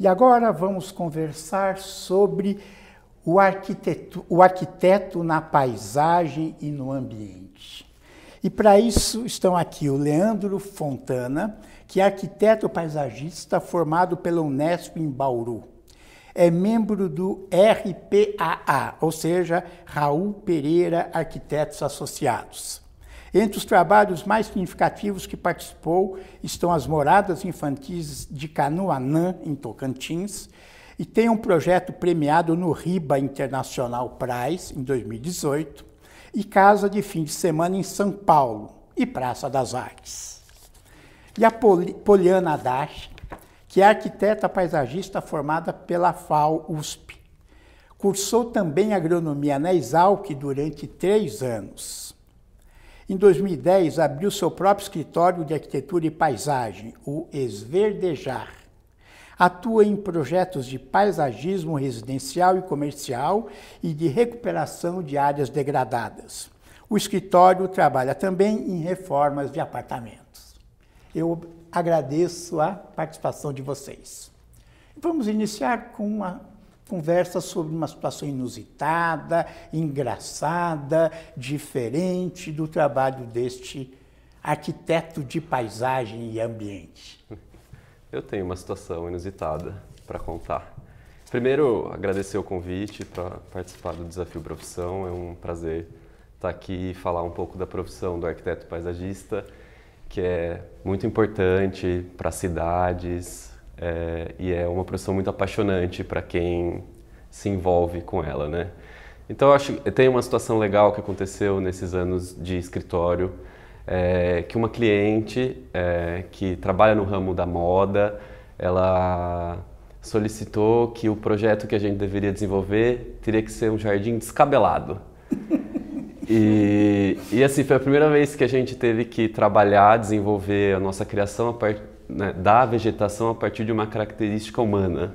E agora vamos conversar sobre o arquiteto, o arquiteto na paisagem e no ambiente. E para isso estão aqui o Leandro Fontana, que é arquiteto paisagista formado pela Unesp em Bauru. É membro do RPAA, ou seja, Raul Pereira Arquitetos Associados. Entre os trabalhos mais significativos que participou estão as moradas infantis de Canoanã, em Tocantins, e tem um projeto premiado no RIBA International Prize, em 2018, e Casa de Fim de Semana em São Paulo e Praça das Artes. E a Poliana Dash, que é arquiteta paisagista formada pela FAO USP. Cursou também agronomia na Exalc durante três anos. Em 2010, abriu seu próprio escritório de arquitetura e paisagem, o Esverdejar. Atua em projetos de paisagismo residencial e comercial e de recuperação de áreas degradadas. O escritório trabalha também em reformas de apartamentos. Eu agradeço a participação de vocês. Vamos iniciar com uma conversa sobre uma situação inusitada, engraçada, diferente do trabalho deste arquiteto de paisagem e ambiente. Eu tenho uma situação inusitada para contar. Primeiro, agradecer o convite para participar do Desafio Profissão. É um prazer estar aqui e falar um pouco da profissão do arquiteto paisagista, que é muito importante para cidades, é, e é uma profissão muito apaixonante para quem se envolve com ela, né? Então eu acho tem uma situação legal que aconteceu nesses anos de escritório, é, que uma cliente é, que trabalha no ramo da moda, ela solicitou que o projeto que a gente deveria desenvolver teria que ser um jardim descabelado. E, e assim, foi a primeira vez que a gente teve que trabalhar, desenvolver a nossa criação a partir né, da vegetação a partir de uma característica humana.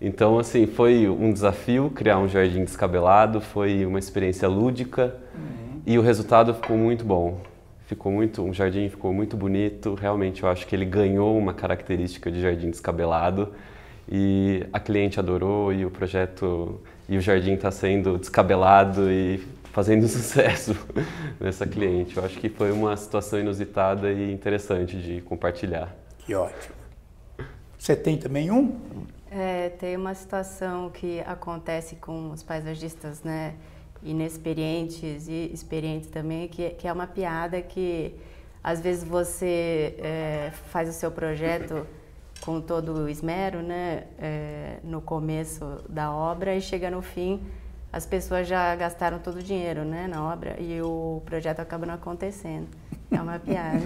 Então, assim, foi um desafio criar um jardim descabelado, foi uma experiência lúdica uhum. e o resultado ficou muito bom. Ficou muito, um jardim ficou muito bonito. Realmente, eu acho que ele ganhou uma característica de jardim descabelado e a cliente adorou e o projeto e o jardim está sendo descabelado e fazendo sucesso nessa cliente. Eu acho que foi uma situação inusitada e interessante de compartilhar. Que ótimo. Você tem também um? É, tem uma situação que acontece com os paisagistas, né, inexperientes e experientes também, que, que é uma piada que às vezes você é, faz o seu projeto com todo o esmero, né, é, no começo da obra e chega no fim as pessoas já gastaram todo o dinheiro, né, na obra e o projeto acaba não acontecendo. É uma piada.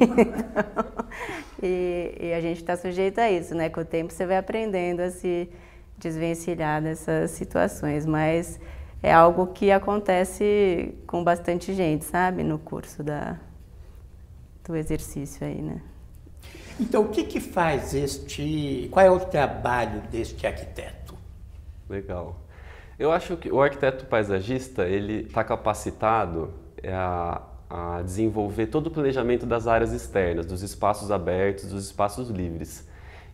então, e, e, a gente está sujeito a isso, né? Com o tempo você vai aprendendo a se desvencilhar dessas situações, mas é algo que acontece com bastante gente, sabe, no curso da, do exercício aí, né? Então, o que que faz este, qual é o trabalho deste arquiteto? Legal. Eu acho que o arquiteto paisagista, ele está capacitado a a desenvolver todo o planejamento das áreas externas, dos espaços abertos, dos espaços livres.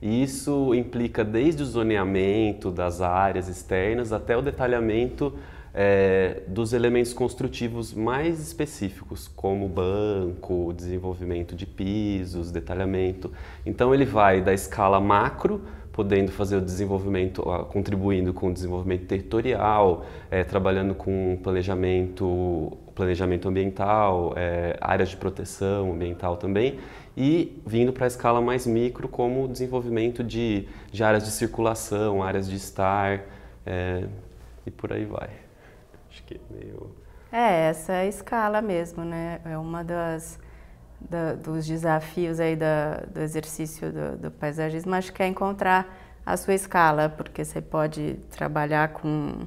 E isso implica desde o zoneamento das áreas externas até o detalhamento é, dos elementos construtivos mais específicos, como banco, desenvolvimento de pisos, detalhamento. Então ele vai da escala macro podendo fazer o desenvolvimento, contribuindo com o desenvolvimento territorial, é, trabalhando com planejamento, planejamento ambiental, é, áreas de proteção ambiental também, e vindo para a escala mais micro, como desenvolvimento de, de áreas de circulação, áreas de estar, é, e por aí vai. Acho que é meio... É, essa é a escala mesmo, né? É uma das da, dos desafios aí da, do exercício do, do paisagismo, acho que é encontrar a sua escala, porque você pode trabalhar com,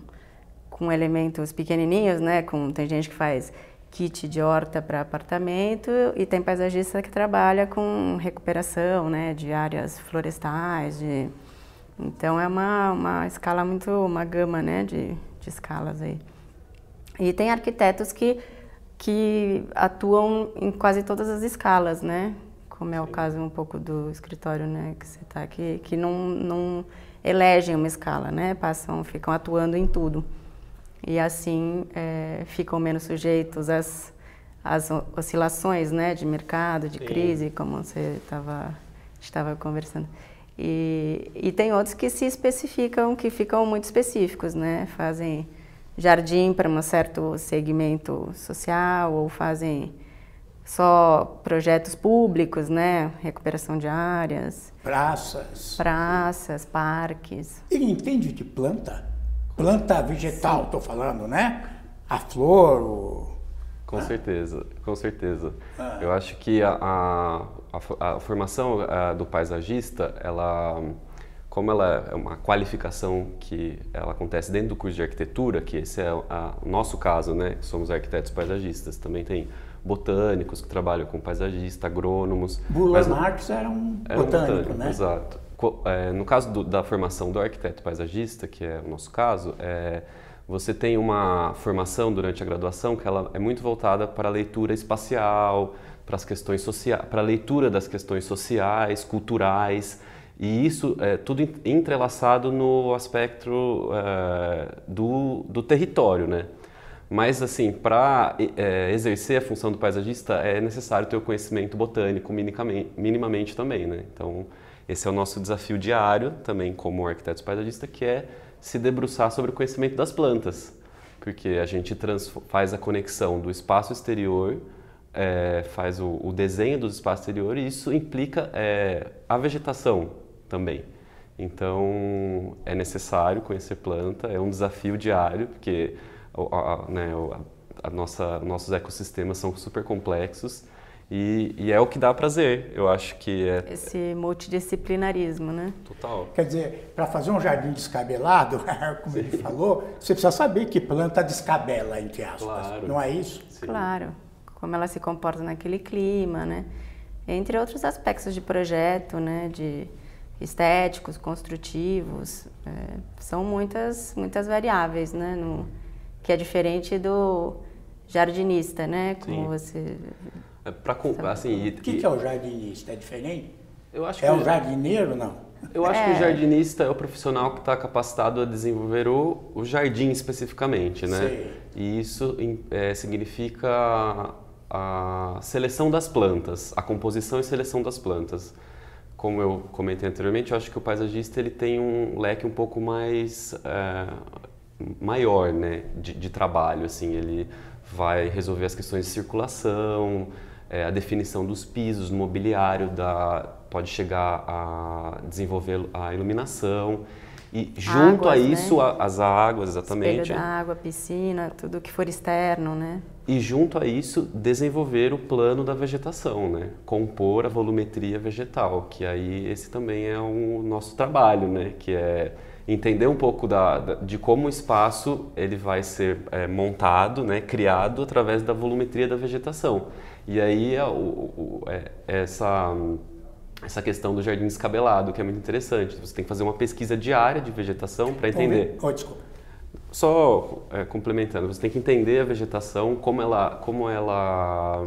com elementos pequenininhos, né? Com, tem gente que faz kit de horta para apartamento e tem paisagista que trabalha com recuperação, né? De áreas florestais, de... Então é uma, uma escala muito, uma gama, né? De, de escalas aí. E tem arquitetos que que atuam em quase todas as escalas, né? como é o caso um pouco do escritório né, que você está aqui, que não, não elegem uma escala, né? Passam, ficam atuando em tudo. E assim é, ficam menos sujeitos às, às oscilações né, de mercado, de Sim. crise, como você estava estava conversando. E, e tem outros que se especificam, que ficam muito específicos, né? Fazem jardim para um certo segmento social ou fazem só projetos públicos, né? Recuperação de áreas. Praças. Praças, parques. Ele entende de planta? Planta vegetal, estou falando, né? A flor, o... Com ah. certeza, com certeza. Ah. Eu acho que a, a, a, a formação a, do paisagista, ela como ela é uma qualificação que ela acontece dentro do curso de arquitetura, que esse é o nosso caso, né? Somos arquitetos paisagistas. Também tem botânicos que trabalham com paisagista, agrônomos. Bula Marx era um era botânico, um botânico né? Exato. É, no caso do, da formação do arquiteto paisagista, que é o nosso caso, é, você tem uma formação durante a graduação que ela é muito voltada para a leitura espacial, para as questões sociais, para a leitura das questões sociais, culturais, e isso é tudo entrelaçado no aspecto é, do, do território, né? Mas, assim, para é, exercer a função do paisagista é necessário ter o conhecimento botânico minimamente, também, né? Então, esse é o nosso desafio diário também como arquiteto paisagista, que é se debruçar sobre o conhecimento das plantas, porque a gente faz a conexão do espaço exterior, é, faz o, o, desenho do espaço exterior e isso implica é, a vegetação, também. Então é necessário conhecer planta, é um desafio diário, porque a, a, né, a, a nossa, nossos ecossistemas são super complexos e, e, é o que dá prazer, eu acho que é... Esse multidisciplinarismo, né? Total. Quer dizer, para fazer um jardim descabelado, como Sim. ele falou, você precisa saber que planta descabela, entre aspas, claro. não é isso? Sim. Claro, como ela se comporta naquele clima, né? Entre outros aspectos de projeto, né? De estéticos, construtivos, é, são muitas, muitas variáveis, né? No, que é diferente do jardinista, né? Como Sim. você... É pra, assim, o que, que, é o jardinista? É diferente? Eu acho é que o jardineiro, não? Eu acho é. que o jardinista é o profissional que está capacitado a desenvolver o, o jardim especificamente, né? Sim. E isso é, significa a seleção das plantas, a composição e seleção das plantas como eu comentei anteriormente, eu acho que o paisagista ele tem um leque um pouco mais é, maior, né, de, de, trabalho. Assim, ele vai resolver as questões de circulação, é, a definição dos pisos, mobiliário, da, pode chegar a desenvolver a iluminação. E junto águas, a isso, né? a, as águas, exatamente. Espelho da água, piscina, tudo que for externo, né? E junto a isso, desenvolver o plano da vegetação, né? Compor a volumetria vegetal, que aí esse também é o nosso trabalho, né? Que é entender um pouco da, de como o espaço ele vai ser é, montado, né? Criado através da volumetria da vegetação. E aí é, o, o, é, essa essa questão do jardim descabelado, que é muito interessante. Você tem que fazer uma pesquisa diária de vegetação para entender. Oh, desculpa. Só é, complementando, você tem que entender a vegetação, como ela, como ela,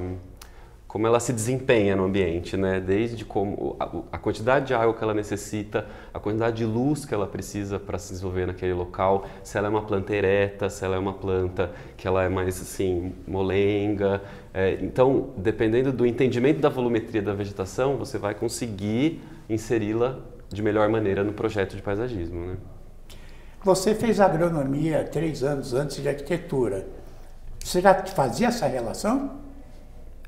como ela se desempenha no ambiente, né? Desde como a, a quantidade de água que ela necessita, a quantidade de luz que ela precisa para se desenvolver naquele local, se ela é uma planta ereta, se ela é uma planta que ela é mais assim molenga, é, então, dependendo do entendimento da volumetria da vegetação, você vai conseguir inseri-la de melhor maneira no projeto de paisagismo. Né? Você fez agronomia três anos antes de arquitetura. Você já fazia essa relação?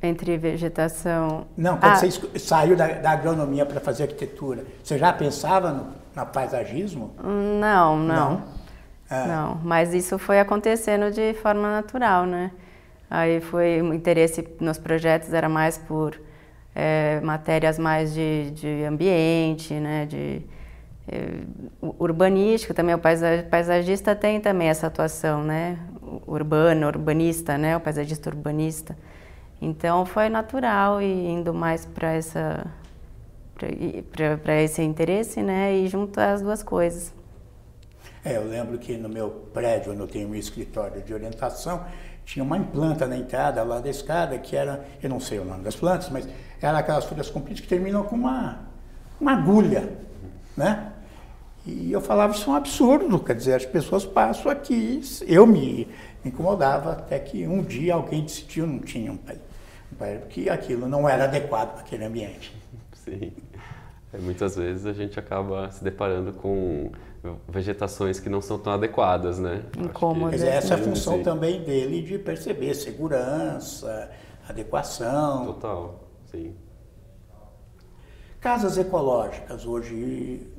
Entre vegetação. Não, quando ah. você saiu da, da agronomia para fazer arquitetura, você já pensava no na paisagismo? Não, não. Não? É. não, mas isso foi acontecendo de forma natural, né? Aí foi o interesse nos projetos era mais por é, matérias mais de, de ambiente, né, de urbanístico também. O paisagista tem também essa atuação, né, urbano, urbanista, né, o paisagista urbanista. Então foi natural e indo mais para essa para esse interesse, né, e junto as duas coisas. É, eu lembro que no meu prédio, onde eu tenho um escritório de orientação, tinha uma planta na entrada lá da escada que era, eu não sei o nome das plantas, mas era aquelas folhas compridas que terminam com uma, uma agulha, né? E eu falava, isso é um absurdo, quer dizer, as pessoas passam aqui, eu me incomodava até que um dia alguém decidiu, não tinha um pai, um pai que aquilo não era adequado para aquele ambiente. Sim. É, muitas vezes a gente acaba se deparando com vegetações que não são tão adequadas, né? Incômodas. Mas essa é a função sim. também dele de perceber segurança, adequação. Total, sim. Casas ecológicas hoje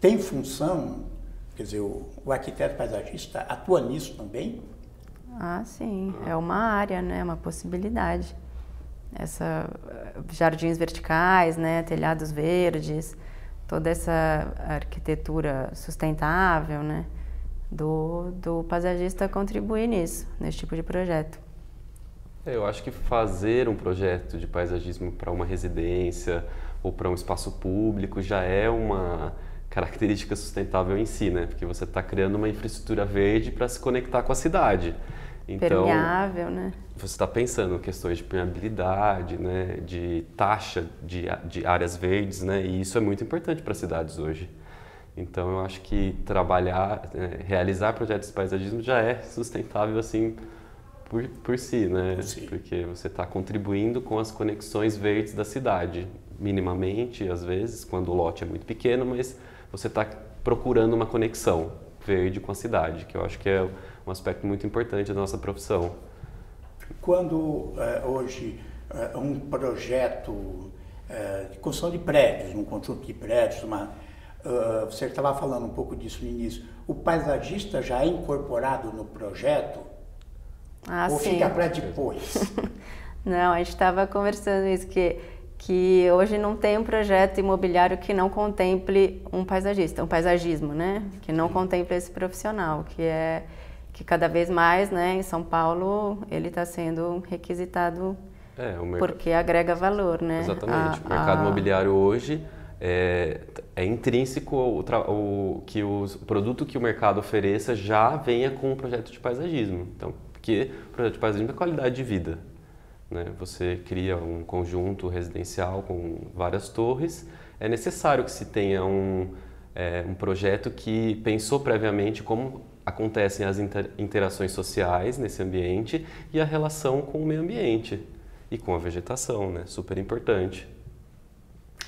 tem função, quer dizer, o, o arquiteto paisagista atua nisso também? Ah, sim, é uma área, né, uma possibilidade. Essa jardins verticais, né, telhados verdes, toda essa arquitetura sustentável, né, do, do paisagista contribuir nisso, nesse tipo de projeto. É, eu acho que fazer um projeto de paisagismo para uma residência ou para um espaço público já é uma característica sustentável em si, né? Porque você está criando uma infraestrutura verde para se conectar com a cidade. Então, Permeável, né? Você está pensando em questões de permeabilidade, né? De taxa de, de áreas verdes, né? E isso é muito importante para as cidades hoje. Então, eu acho que trabalhar, né? realizar projetos de paisagismo já é sustentável assim por, por si, né? Sim. Porque você está contribuindo com as conexões verdes da cidade, minimamente, às vezes, quando o lote é muito pequeno, mas você está procurando uma conexão verde com a cidade, que eu acho que é um aspecto muito importante da nossa profissão. Quando é, hoje é, um projeto é, de construção de prédios, um conjunto de prédios, uma, uh, você estava falando um pouco disso no início, o paisagista já é incorporado no projeto ah, ou sim. fica para depois? Não, a gente estava conversando isso que que hoje não tem um projeto imobiliário que não contemple um paisagista, um paisagismo, né? Que não contemple esse profissional, que é que cada vez mais, né, em São Paulo, ele está sendo requisitado é, porque agrega valor, né? Exatamente. A, o mercado a... imobiliário hoje é, é intrínseco o, que o produto que o mercado ofereça já venha com um projeto de paisagismo. Então, porque o projeto de paisagismo é qualidade de vida. Né? Você cria um conjunto residencial com várias torres. É necessário que se tenha um, é, um projeto que pensou previamente como acontecem as inter interações sociais nesse ambiente e a relação com o meio ambiente e com a vegetação, né? Super importante.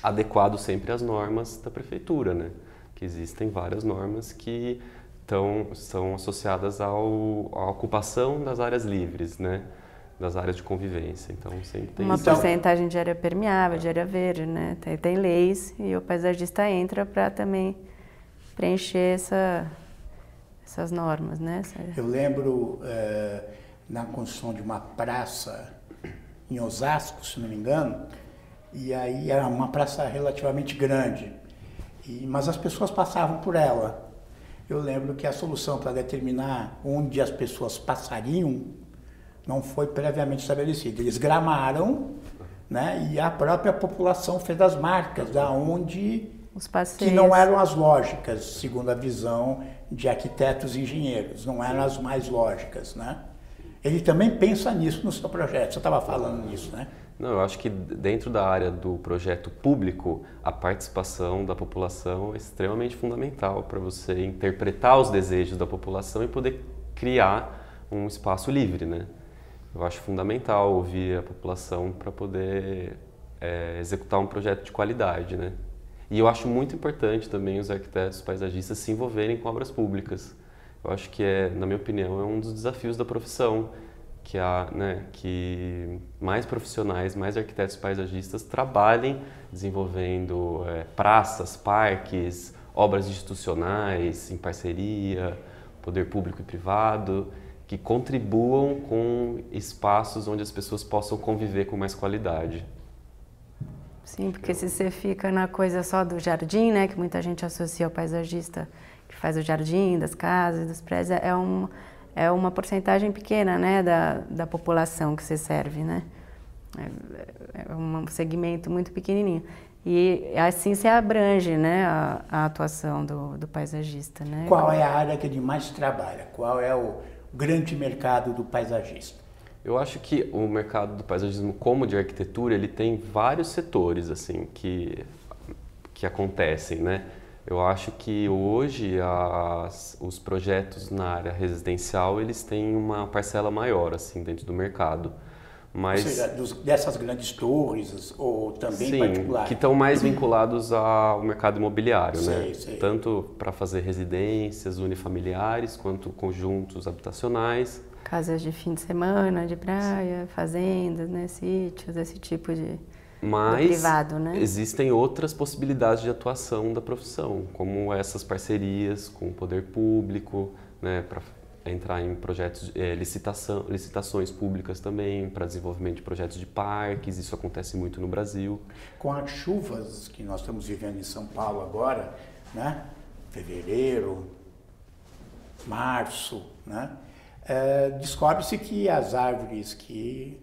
Adequado sempre às normas da prefeitura, né? Que existem várias normas que tão, são associadas ao, à ocupação das áreas livres, né? Das áreas de convivência. Então sempre tem uma isso. porcentagem de área permeável, de área verde, né? Tem, tem leis e o paisagista entra para também preencher essa, essas normas, né? Eu lembro é, na construção de uma praça em Osasco, se não me engano, e aí era uma praça relativamente grande, e, mas as pessoas passavam por ela. Eu lembro que a solução para determinar onde as pessoas passariam não foi previamente estabelecido. Eles gramaram, né? E a própria população fez as marcas da onde os passeios. que não eram as lógicas, segundo a visão de arquitetos e engenheiros, não eram as mais lógicas, né? Ele também pensa nisso no seu projeto. Você estava falando nisso, né? Não, eu acho que dentro da área do projeto público, a participação da população é extremamente fundamental para você interpretar os desejos da população e poder criar um espaço livre, né? Eu acho fundamental ouvir a população para poder é, executar um projeto de qualidade, né? E eu acho muito importante também os arquitetos paisagistas se envolverem com obras públicas. Eu acho que é, na minha opinião, é um dos desafios da profissão, que há, né, que mais profissionais, mais arquitetos paisagistas trabalhem desenvolvendo é, praças, parques, obras institucionais em parceria, poder público e privado que contribuam com espaços onde as pessoas possam conviver com mais qualidade. Sim, porque se você fica na coisa só do jardim, né, que muita gente associa ao paisagista que faz o jardim das casas, dos prédios, é, um, é uma porcentagem pequena, né, da, da população que você serve, né? É, é um segmento muito pequenininho. E assim se abrange, né, a, a atuação do, do paisagista, né? Qual é a área que ele mais trabalha? Qual é o grande mercado do paisagista? Eu acho que o mercado do paisagismo, como de arquitetura, ele tem vários setores assim que que acontecem, né? Eu acho que hoje as, os projetos na área residencial eles têm uma parcela maior assim dentro do mercado. Mas, ou seja, dos, dessas grandes torres ou também sim, particulares? que estão mais vinculados ao mercado imobiliário, sei, né? Sei. Tanto para fazer residências unifamiliares quanto conjuntos habitacionais. Casas de fim de semana, de praia, fazendas, né, sítios, esse tipo de mas privado, né? existem outras possibilidades de atuação da profissão, como essas parcerias com o poder público, né, para entrar em projetos é, licitação, licitações públicas também para desenvolvimento de projetos de parques. Isso acontece muito no Brasil. Com as chuvas que nós estamos vivendo em São Paulo agora, né, fevereiro, março, né, é, descobre-se que as árvores que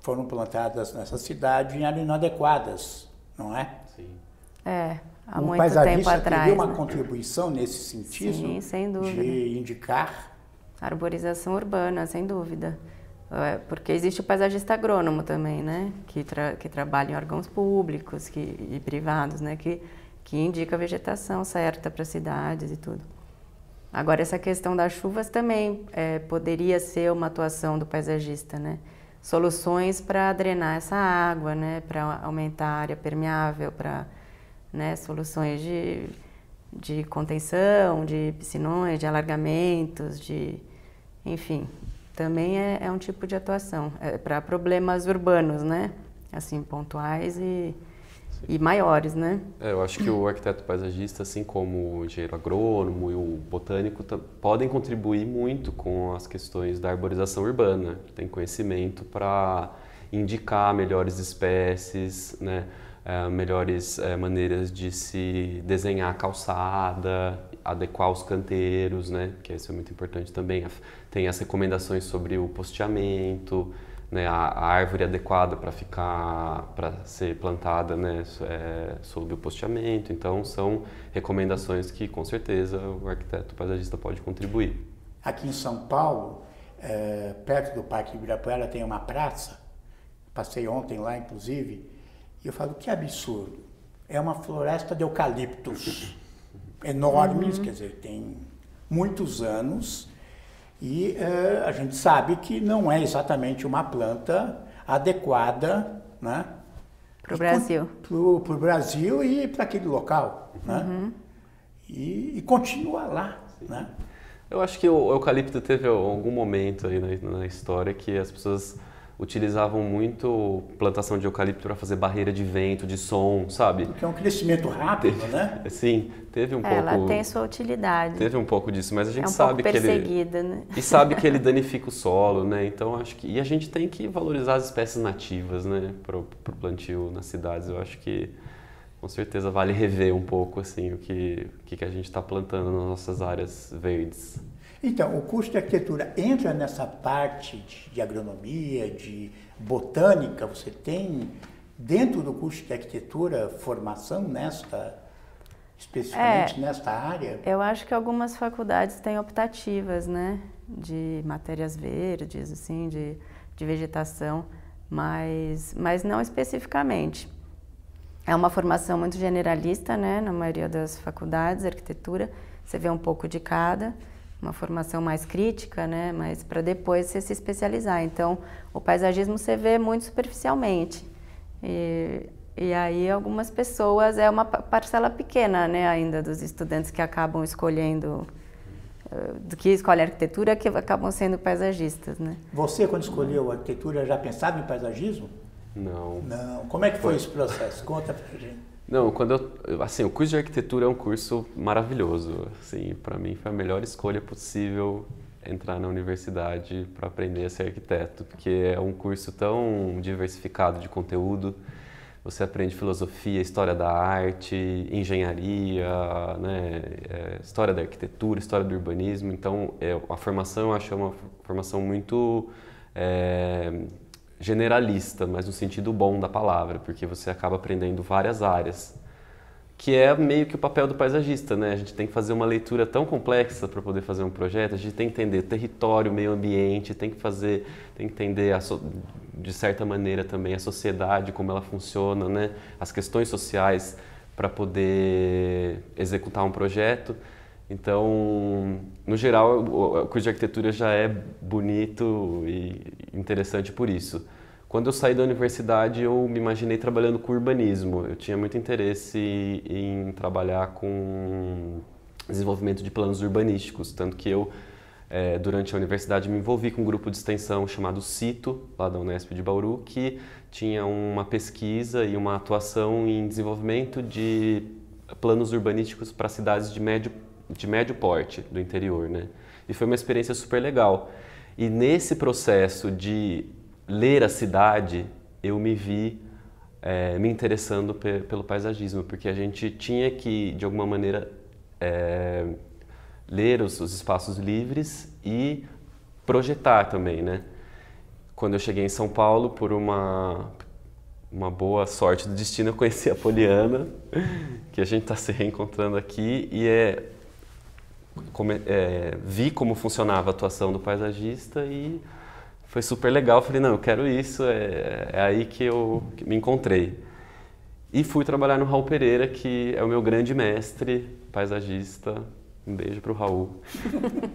foram plantadas nessa cidade eram inadequadas, não é? Sim. É, há o muito tempo atrás. teria uma né? contribuição nesse sentido? Sim, sem dúvida. De indicar? Arborização urbana, sem dúvida. É, porque existe o paisagista agrônomo também, né? Que, tra que trabalha em órgãos públicos que, e privados, né? Que, que indica a vegetação certa para cidades e tudo. Agora, essa questão das chuvas também é, poderia ser uma atuação do paisagista, né? soluções para drenar essa água, né, para aumentar a área permeável, para né, soluções de, de contenção, de piscinões, de alargamentos, de, enfim, também é, é um tipo de atuação é para problemas urbanos, né, assim pontuais e e maiores, né? É, eu acho que o arquiteto paisagista, assim como o engenheiro agrônomo e o botânico, podem contribuir muito com as questões da arborização urbana. Tem conhecimento para indicar melhores espécies, né? É, melhores é, maneiras de se desenhar calçada, adequar os canteiros, né? Que isso é muito importante também. Tem as recomendações sobre o posteamento, né, a, a, árvore adequada para ficar para ser plantada né, é, sob o posteamento. Então são recomendações que com certeza o arquiteto paisagista pode contribuir. Aqui em São Paulo, é, perto do Parque Ibirapuera tem uma praça. Passei ontem lá, inclusive, e eu falo que absurdo. É uma floresta de eucaliptos enormes, uhum. quer dizer, tem muitos anos e uh, a gente sabe que não é exatamente uma planta adequada né, para o Brasil. Para o Brasil e para aquele local. Né? Uhum. E, e, continua lá. Né? Eu acho que o eucalipto teve algum momento aí na, na história que as pessoas utilizavam muito plantação de eucalipto para fazer barreira de vento, de som, sabe? Porque é um crescimento rápido, teve, né? Sim, teve um é, pouco. Ela tem sua utilidade. Teve um pouco disso, mas a gente é um sabe pouco que ele né? e sabe que ele danifica o solo, né? Então acho que e a gente tem que valorizar as espécies nativas, né? Para o plantio nas cidades. Eu acho que com certeza vale rever um pouco assim o que o que a gente está plantando nas nossas áreas verdes. Então, o curso de arquitetura entra nessa parte de, de agronomia, de botânica, você tem dentro do curso de arquitetura formação nesta especificamente é, nesta área? Eu acho que algumas faculdades têm optativas, né, de matérias verdes, assim, de, de vegetação, mas, mas não especificamente. É uma formação muito generalista, né, na maioria das faculdades, arquitetura, você vê um pouco de cada uma formação mais crítica, né? Mas para depois você se especializar. Então, o paisagismo você vê muito superficialmente. E, e aí algumas pessoas é uma parcela pequena, né, ainda dos estudantes que acabam escolhendo eh, do que escolhem arquitetura que acabam sendo paisagistas, né? Você quando escolheu arquitetura já pensava em paisagismo? Não. Não. Como é que foi, foi esse processo? Conta pra gente. Não, quando eu, assim, o curso de arquitetura é um curso maravilhoso, assim, para mim foi a melhor escolha possível entrar na universidade para aprender a ser arquiteto, porque é um curso tão diversificado de conteúdo. Você aprende filosofia, história da arte, engenharia, né, é, história da arquitetura, história do urbanismo. Então, é, a formação eu acho uma formação muito é, generalista, mas no sentido bom da palavra, porque você acaba aprendendo várias áreas. que é meio que o papel do paisagista, né? A gente tem que fazer uma leitura tão complexa para poder fazer um projeto, a gente tem que entender território, meio ambiente, tem que fazer, tem que entender so, de certa maneira também a sociedade, como ela funciona, né? As questões sociais para poder executar um projeto. Então, no geral, o curso de arquitetura já é bonito e interessante por isso. Quando eu saí da universidade, eu me imaginei trabalhando com urbanismo. Eu tinha muito interesse em trabalhar com desenvolvimento de planos urbanísticos, tanto que eu, é, durante a universidade, me envolvi com um grupo de extensão chamado CITO, lá da Unesp de Bauru, que tinha uma pesquisa e uma atuação em desenvolvimento de planos urbanísticos para cidades de médio, de médio porte do interior. Né? E foi uma experiência super legal. E nesse processo de ler a cidade, eu me vi é, me interessando pe pelo paisagismo, porque a gente tinha que, de alguma maneira, é, ler os, os, espaços livres e projetar também, né? Quando eu cheguei em São Paulo, por uma, uma boa sorte do destino, eu conheci a Poliana, que a gente está se reencontrando aqui, e é, como, é, vi como funcionava a atuação do paisagista e foi super legal. Falei, não, eu quero isso, é, é aí que eu me encontrei. E fui trabalhar no Raul Pereira, que é o meu grande mestre, paisagista. Um beijo para o Raul.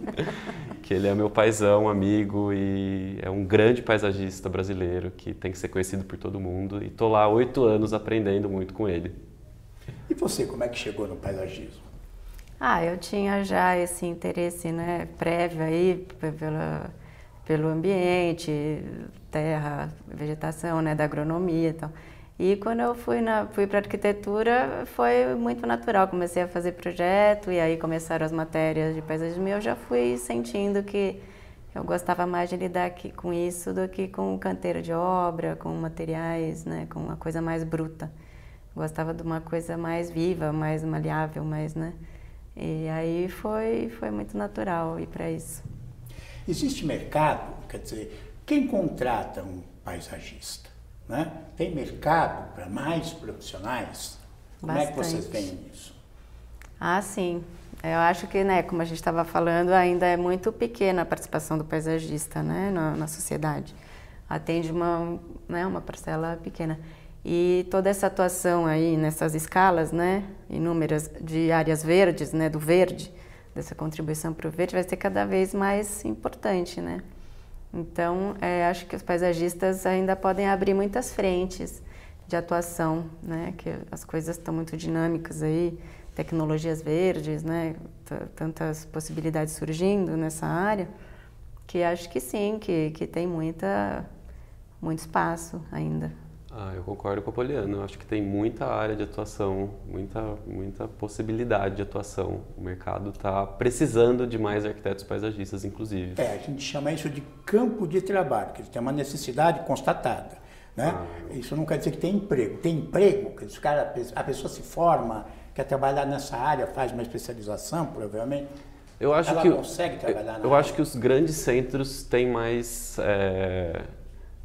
que ele é meu paizão, amigo e é um grande paisagista brasileiro que tem que ser conhecido por todo mundo. E tô lá oito anos aprendendo muito com ele. E você, como é que chegou no paisagismo? Ah, eu tinha já esse interesse né, prévio aí pela pelo ambiente, terra, vegetação, né, da agronomia e tal. E quando eu fui na fui para arquitetura foi muito natural, comecei a fazer projeto e aí começaram as matérias de paisagismo e eu já fui sentindo que eu gostava mais de lidar aqui, com isso do que com canteiro de obra, com materiais, né, com uma coisa mais bruta. Gostava de uma coisa mais viva, mais maleável, mais, né? E aí foi foi muito natural ir para isso. Existe mercado, quer dizer, quem contrata um paisagista? Né? Tem mercado para mais profissionais? Como Bastante. é que vocês veem isso? Ah, sim. Eu acho que, né, como a gente estava falando, ainda é muito pequena a participação do paisagista né, na, na sociedade. Atende uma, né, uma parcela pequena. E toda essa atuação aí nessas escalas, né, inúmeras de áreas verdes, né, do verde, dessa contribuição para o verde vai ser cada vez mais importante, né? Então, é, acho que os paisagistas ainda podem abrir muitas frentes de atuação, né? Que as coisas estão muito dinâmicas aí, tecnologias verdes, né? Tantas possibilidades surgindo nessa área, que acho que sim, que, que tem muita, muito espaço ainda. Ah, eu concordo com a Poliana. Eu acho que tem muita área de atuação, muita, muita possibilidade de atuação. O mercado está precisando de mais arquitetos paisagistas, inclusive. É, a gente chama isso de campo de trabalho, que tem uma necessidade constatada. Né? Ah. Isso não quer dizer que tem emprego. Tem emprego, que esse cara, a pessoa se forma, quer trabalhar nessa área, faz uma especialização, provavelmente. Eu acho ela que consegue trabalhar eu, eu acho que os grandes centros têm mais é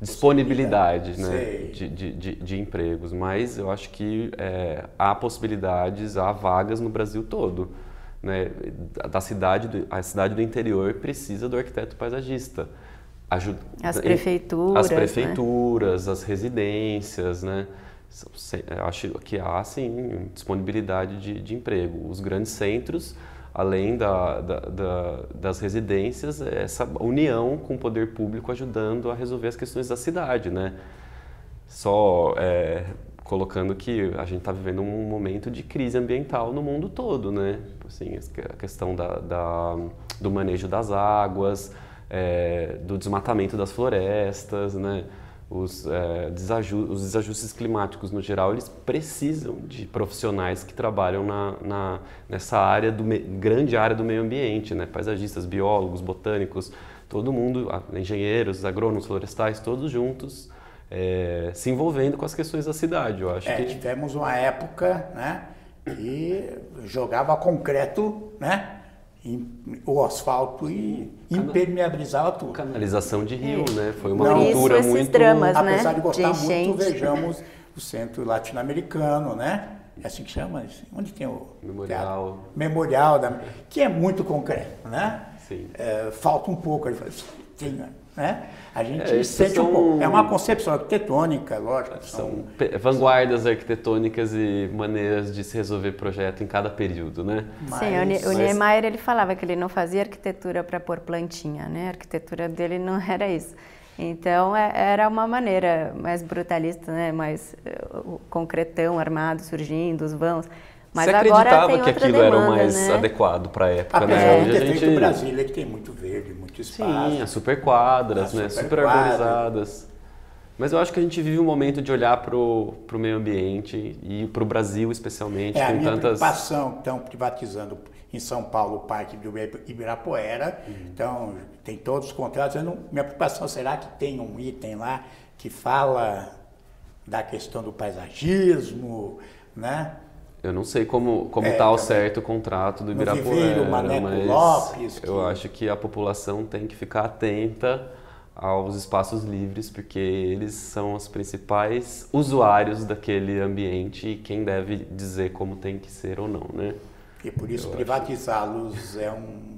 disponibilidade né, de, de, de, de, empregos, mas eu acho que é, há possibilidades, há vagas no Brasil todo. Né? Da cidade do, a cidade do interior precisa do arquiteto paisagista. Ajuda, as prefeituras. As né? prefeituras, né? as residências, né? Eu acho que há, sim, disponibilidade de, de emprego. Os grandes centros além da, da, da, das residências, essa união com o poder público ajudando a resolver as questões da cidade, né? Só é, colocando que a gente está vivendo um momento de crise ambiental no mundo todo, né? Assim, a questão do manejo das águas, é, do desmatamento das florestas, né? Os, é, desaju os desajustes climáticos no geral, eles precisam de profissionais que trabalham na, na nessa área, do grande área do meio ambiente, né? paisagistas, biólogos, botânicos, todo mundo, engenheiros, agrônomos, florestais, todos juntos, é, se envolvendo com as questões da cidade. Eu acho é, que... Tivemos uma época né, que jogava concreto, né? O asfalto e impermeabilizava tudo. Canalização de rio, é. né? Foi uma Não, cultura esses muito... dramas, né? Apesar de gostar de muito, vejamos o centro latino-americano, né? É assim que chama? Onde tem o Memorial. teatro? Memorial, da, que é muito concreto, né? Sim. É, falta um pouco, ele fala, sim, né? A gente É, sente um são- pouco. É uma concepção arquitetônica, lógico. São São, vanguardas arquitetônicas e maneiras de se resolver projeto em cada período, né? Sim, o, o Mas- Niemeyer ele falava que ele não fazia arquitetura para pôr plantinha, né? A arquitetura dele não era isso. Então é- era uma maneira mais brutalista, né? Mais eh, o concretão armado surgindo, os vãos. Mas Você agora acreditava tem que outra aquilo demanda, era o mais né? adequado para a época, apesar né? Hoje ter a gente... Brasília, que tem muito verde, muito espaço. Sim, as super quadras, As né? super arborizadas. Mas eu acho que a gente vive um momento de olhar para o meio ambiente e para o Brasil especialmente, É a com minha tantas... preocupação, que estão privatizando em São Paulo o Parque do Ibirapuera, Uhum. então tem todos os contratos. Eu não- minha preocupação será que tem um item lá que fala da questão do paisagismo, né? Eu não sei como como É, tá ao também. certo o contrato do Ibirapuera, Viveiro Maneco mas Lopes, que- eu acho que a população tem que ficar atenta aos espaços livres, porque eles são os principais usuários daquele ambiente e quem deve dizer como tem que ser ou não, né? E por isso privatizá-los é um,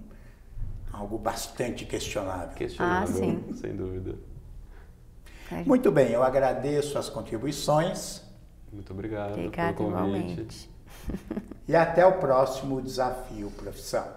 algo bastante questionável. Questionável, Ah, sim. sem dúvida. É, Muito bem, eu agradeço as contribuições Muito obrigado Obrigada pelo convite. igualmente. e até o próximo desafio profissão.